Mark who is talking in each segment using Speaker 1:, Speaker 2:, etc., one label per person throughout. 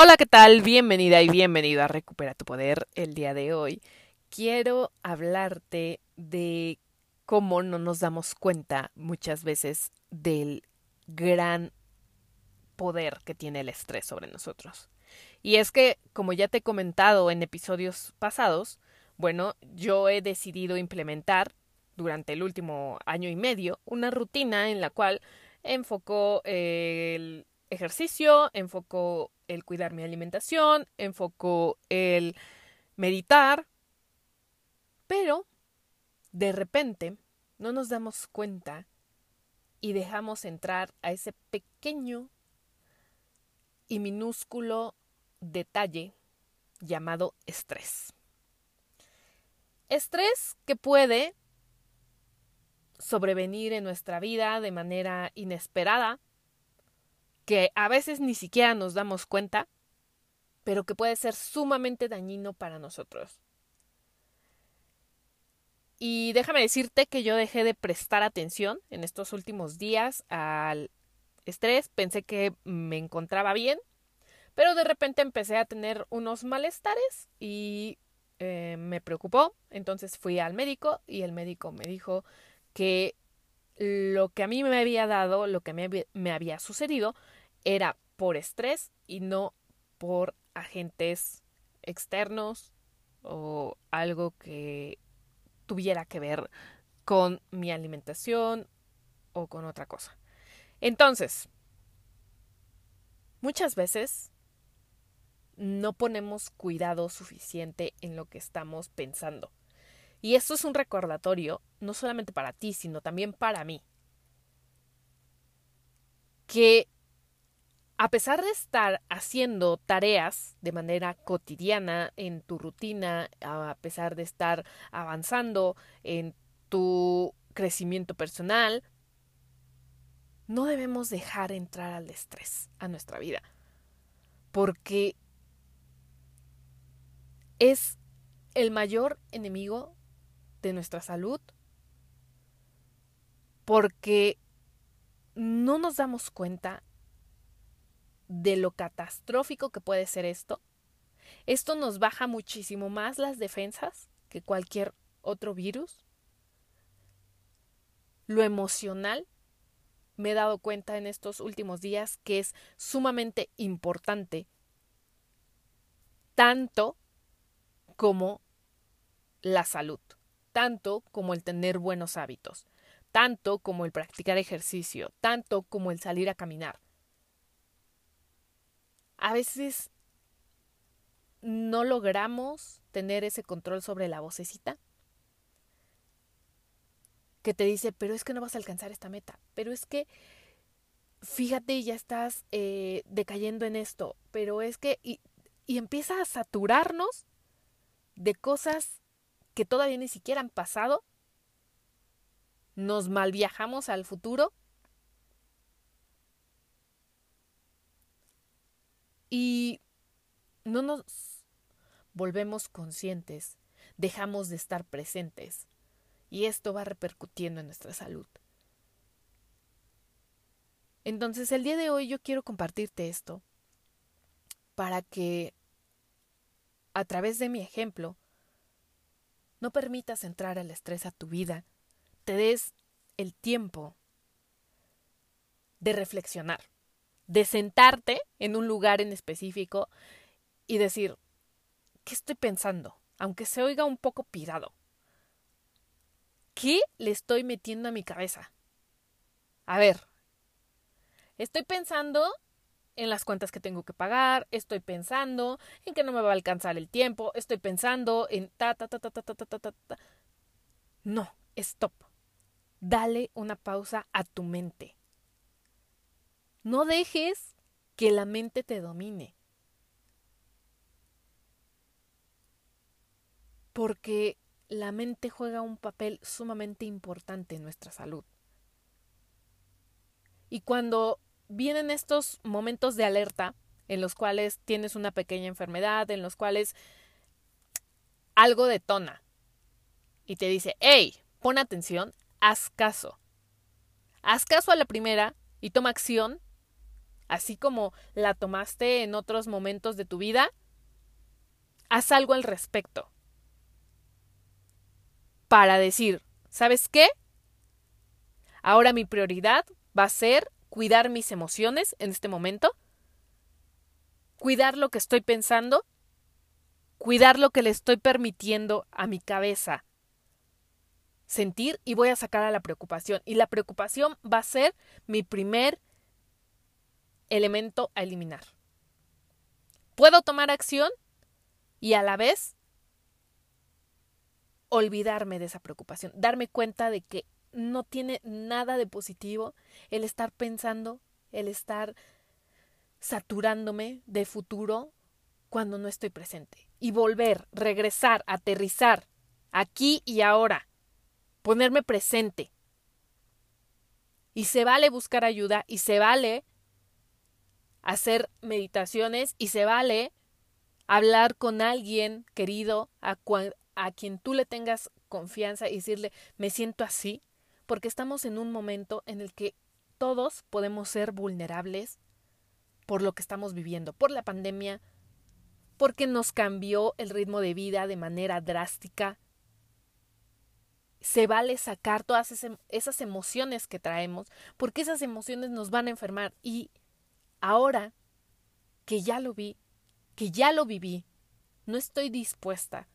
Speaker 1: Hola, ¿qué tal? Bienvenida y bienvenido a Recupera tu Poder. El día de hoy quiero hablarte de cómo no nos damos cuenta muchas veces del gran poder que tiene el estrés sobre nosotros. Y es que, como ya te he comentado en episodios pasados, bueno, yo he decidido implementar durante el último año y medio una rutina en la cual enfocó el ejercicio, enfocó el cuidar mi alimentación, enfocó el meditar, pero de repente no nos damos cuenta y dejamos entrar a ese pequeño y minúsculo detalle llamado estrés. Estrés que puede sobrevenir en nuestra vida de manera inesperada, que a veces ni siquiera nos damos cuenta, pero que puede ser sumamente dañino para nosotros. Y déjame decirte que yo dejé de prestar atención en estos últimos días al estrés, pensé que me encontraba bien, pero de repente empecé a tener unos malestares y eh, me preocupó, entonces fui al médico y el médico me dijo que lo que a mí me había dado, lo que me, me había sucedido, era por estrés y no por agentes externos o algo que tuviera que ver con mi alimentación o con otra cosa. Entonces, muchas veces no ponemos cuidado suficiente en lo que estamos pensando. Y esto es un recordatorio, no solamente para ti, sino también para mí. Que a pesar de estar haciendo tareas de manera cotidiana en tu rutina, a pesar de estar avanzando en tu crecimiento personal, no debemos dejar entrar al estrés a nuestra vida, porque es el mayor enemigo de nuestra salud, porque no nos damos cuenta de lo catastrófico que puede ser esto. Esto nos baja muchísimo más las defensas que cualquier otro virus. Lo emocional, me he dado cuenta en estos últimos días que es sumamente importante, tanto como la salud, tanto como el tener buenos hábitos, tanto como el practicar ejercicio, tanto como el salir a caminar a veces no logramos tener ese control sobre la vocecita que te dice, pero es que no vas a alcanzar esta meta, pero es que fíjate, ya estás eh, decayendo en esto, pero es que, y, y empieza a saturarnos de cosas que todavía ni siquiera han pasado, nos malviajamos al futuro y no nos volvemos conscientes, dejamos de estar presentes y esto va repercutiendo en nuestra salud. Entonces el día de hoy yo quiero compartirte esto para que a través de mi ejemplo no permitas entrar al estrés a tu vida, te des el tiempo de reflexionar de sentarte en un lugar en específico y decir, ¿qué estoy pensando? Aunque se oiga un poco pirado. ¿Qué le estoy metiendo a mi cabeza? A ver, estoy pensando en las cuentas que tengo que pagar, estoy pensando en que no me va a alcanzar el tiempo, estoy pensando en ta ta ta ta ta ta ta ta. ta. No, stop. Dale una pausa a tu mente. No dejes que la mente te domine. Porque la mente juega un papel sumamente importante en nuestra salud. Y cuando vienen estos momentos de alerta, en los cuales tienes una pequeña enfermedad, en los cuales algo detona y te dice, hey, pon atención, haz caso. Haz caso a la primera y toma acción así como la tomaste en otros momentos de tu vida, haz algo al respecto. Para decir, ¿sabes qué? Ahora mi prioridad va a ser cuidar mis emociones en este momento, cuidar lo que estoy pensando, cuidar lo que le estoy permitiendo a mi cabeza sentir y voy a sacar a la preocupación. Y la preocupación va a ser mi primer elemento a eliminar. Puedo tomar acción y a la vez olvidarme de esa preocupación, darme cuenta de que no tiene nada de positivo el estar pensando, el estar saturándome de futuro cuando no estoy presente. Y volver, regresar, aterrizar, aquí y ahora, ponerme presente. Y se vale buscar ayuda y se vale hacer meditaciones y se vale hablar con alguien querido a, quien tú le tengas confianza y decirle me siento así, porque estamos en un momento en el que todos podemos ser vulnerables por lo que estamos viviendo, por la pandemia, porque nos cambió el ritmo de vida de manera drástica. Se vale sacar todas esas emociones que traemos, porque esas emociones nos van a enfermar. Y ahora que ya lo vi, que ya lo viví, no estoy dispuesta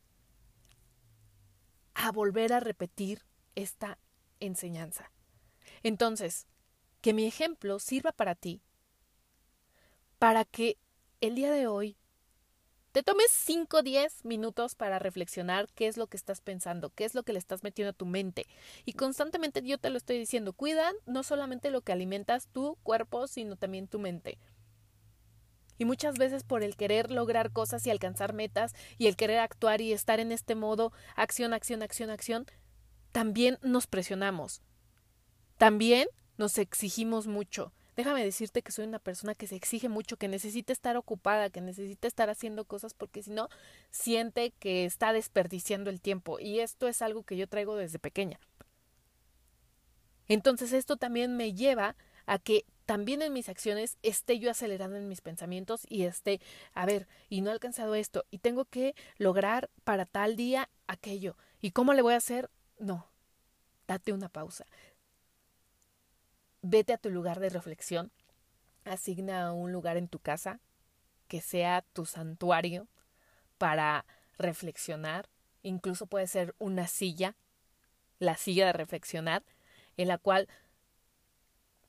Speaker 1: a volver a repetir esta enseñanza. Entonces, que mi ejemplo sirva para ti, para que el día de hoy te tomes 5 o 10 minutos para reflexionar qué es lo que estás pensando, qué es lo que le estás metiendo a tu mente. Y constantemente yo te lo estoy diciendo, cuida no solamente lo que alimentas tu cuerpo, sino también tu mente. Y muchas veces por el querer lograr cosas y alcanzar metas y el querer actuar y estar en este modo acción, acción, acción, acción, también nos presionamos. También nos exigimos mucho. Déjame decirte que soy una persona que se exige mucho, que necesita estar ocupada, que necesita estar haciendo cosas porque si no siente que está desperdiciando el tiempo. Y esto es algo que yo traigo desde pequeña. Entonces esto también me lleva a que también en mis acciones esté yo acelerando en mis pensamientos y esté, a ver, y no he alcanzado esto, y tengo que lograr para tal día aquello. ¿Y cómo le voy a hacer? No, date una pausa. Vete a tu lugar de reflexión, asigna un lugar en tu casa que sea tu santuario para reflexionar. Incluso puede ser una silla, la silla de reflexionar, en la cual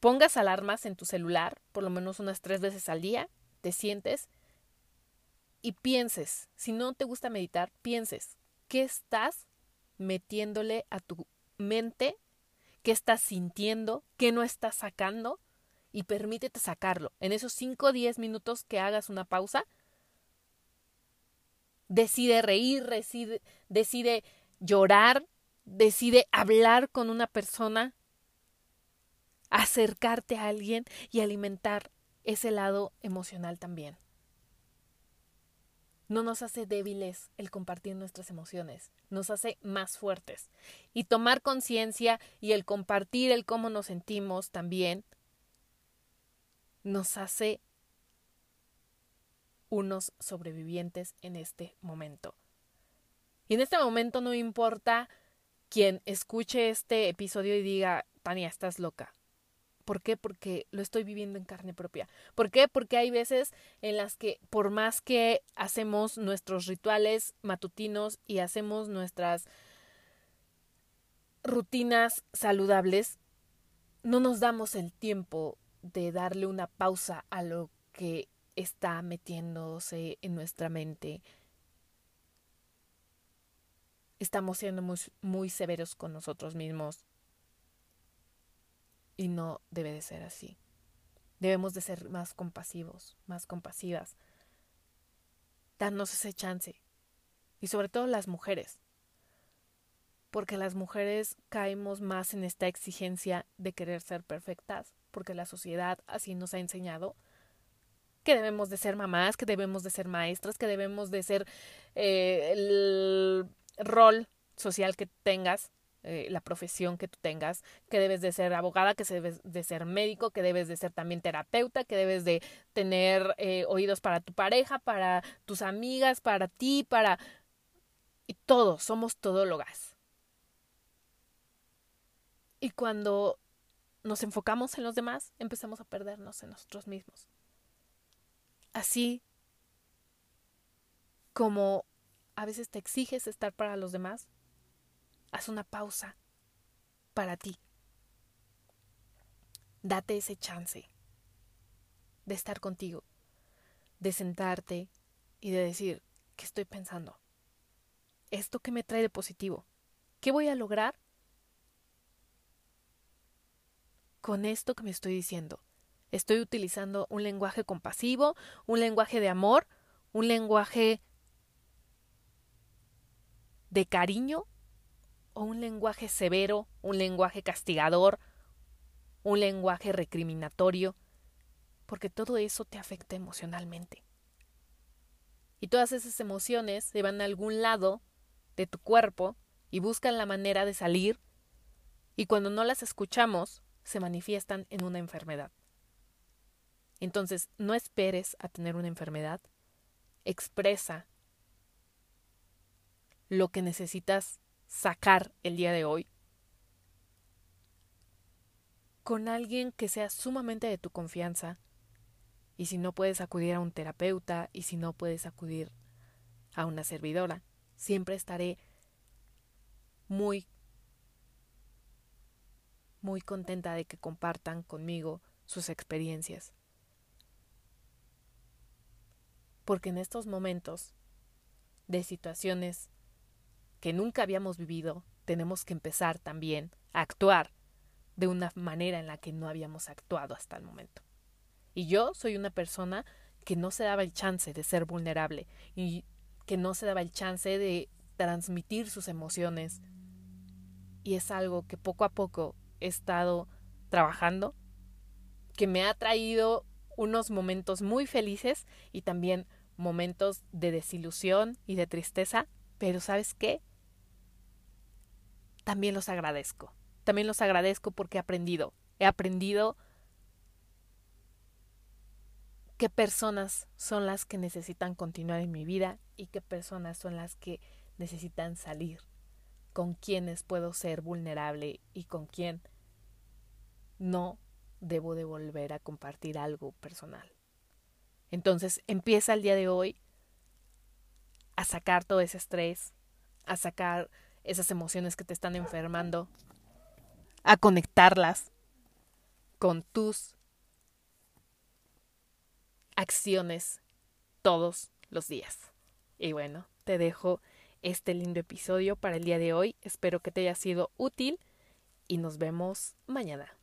Speaker 1: pongas alarmas en tu celular, por lo menos unas tres veces al día, te sientes y pienses, si no te gusta meditar, pienses, ¿qué estás metiéndole a tu mente qué estás sintiendo, qué no estás sacando y permítete sacarlo. En esos 5 o 10 minutos que hagas una pausa, decide reír, decide, decide llorar, decide hablar con una persona, acercarte a alguien y alimentar ese lado emocional también. No nos hace débiles el compartir nuestras emociones, nos hace más fuertes. Y tomar conciencia y el compartir el cómo nos sentimos también nos hace unos sobrevivientes en este momento. Y en este momento no importa quien escuche este episodio y diga, Tania, estás loca. ¿Por qué? Porque lo estoy viviendo en carne propia. ¿Por qué? Porque hay veces en las que por más que hacemos nuestros rituales matutinos y hacemos nuestras rutinas saludables, no nos damos el tiempo de darle una pausa a lo que está metiéndose en nuestra mente. Estamos siendo muy, muy severos con nosotros mismos y no debe de ser así. Debemos de ser más compasivos, más compasivas. Darnos ese chance. Y sobre todo las mujeres. Porque las mujeres caemos más en esta exigencia de querer ser perfectas, porque la sociedad así nos ha enseñado que debemos de ser mamás, que debemos de ser maestras, que debemos de ser eh, el rol social que tengas eh, la profesión que tú tengas, que debes de ser abogada, que debes de ser médico, que debes de ser también terapeuta, que debes de tener eh, oídos para tu pareja, para tus amigas, para ti, para... Y todos, somos todólogas. Y cuando nos enfocamos en los demás, empezamos a perdernos en nosotros mismos. Así como a veces te exiges estar para los demás, haz una pausa para ti. Date ese chance de estar contigo, de sentarte y de decir, ¿qué estoy pensando? ¿Esto qué me trae de positivo? ¿Qué voy a lograr con esto que me estoy diciendo? ¿Estoy utilizando un lenguaje compasivo, un lenguaje de amor, un lenguaje de cariño o un lenguaje severo, un lenguaje castigador, un lenguaje recriminatorio, porque todo eso te afecta emocionalmente. Y todas esas emociones se van a algún lado de tu cuerpo y buscan la manera de salir y cuando no las escuchamos se manifiestan en una enfermedad. Entonces, no esperes a tener una enfermedad, expresa lo que necesitas sacar el día de hoy con alguien que sea sumamente de tu confianza y si no puedes acudir a un terapeuta y si no puedes acudir a una servidora, siempre estaré muy muy contenta de que compartan conmigo sus experiencias. Porque en estos momentos de situaciones que nunca habíamos vivido, tenemos que empezar también a actuar de una manera en la que no habíamos actuado hasta el momento. Y yo soy una persona que no se daba el chance de ser vulnerable y que no se daba el chance de transmitir sus emociones. Y es algo que poco a poco he estado trabajando, que me ha traído unos momentos muy felices y también momentos de desilusión y de tristeza, pero ¿sabes qué? También los agradezco. También los agradezco porque he aprendido. He aprendido qué personas son las que necesitan continuar en mi vida y qué personas son las que necesitan salir. Con quienes puedo ser vulnerable y con quién no debo de volver a compartir algo personal. Entonces empieza el día de hoy a sacar todo ese estrés, a sacar esas emociones que te están enfermando, a conectarlas con tus acciones todos los días. Y bueno, te dejo este lindo episodio para el día de hoy. Espero que te haya sido útil y nos vemos mañana.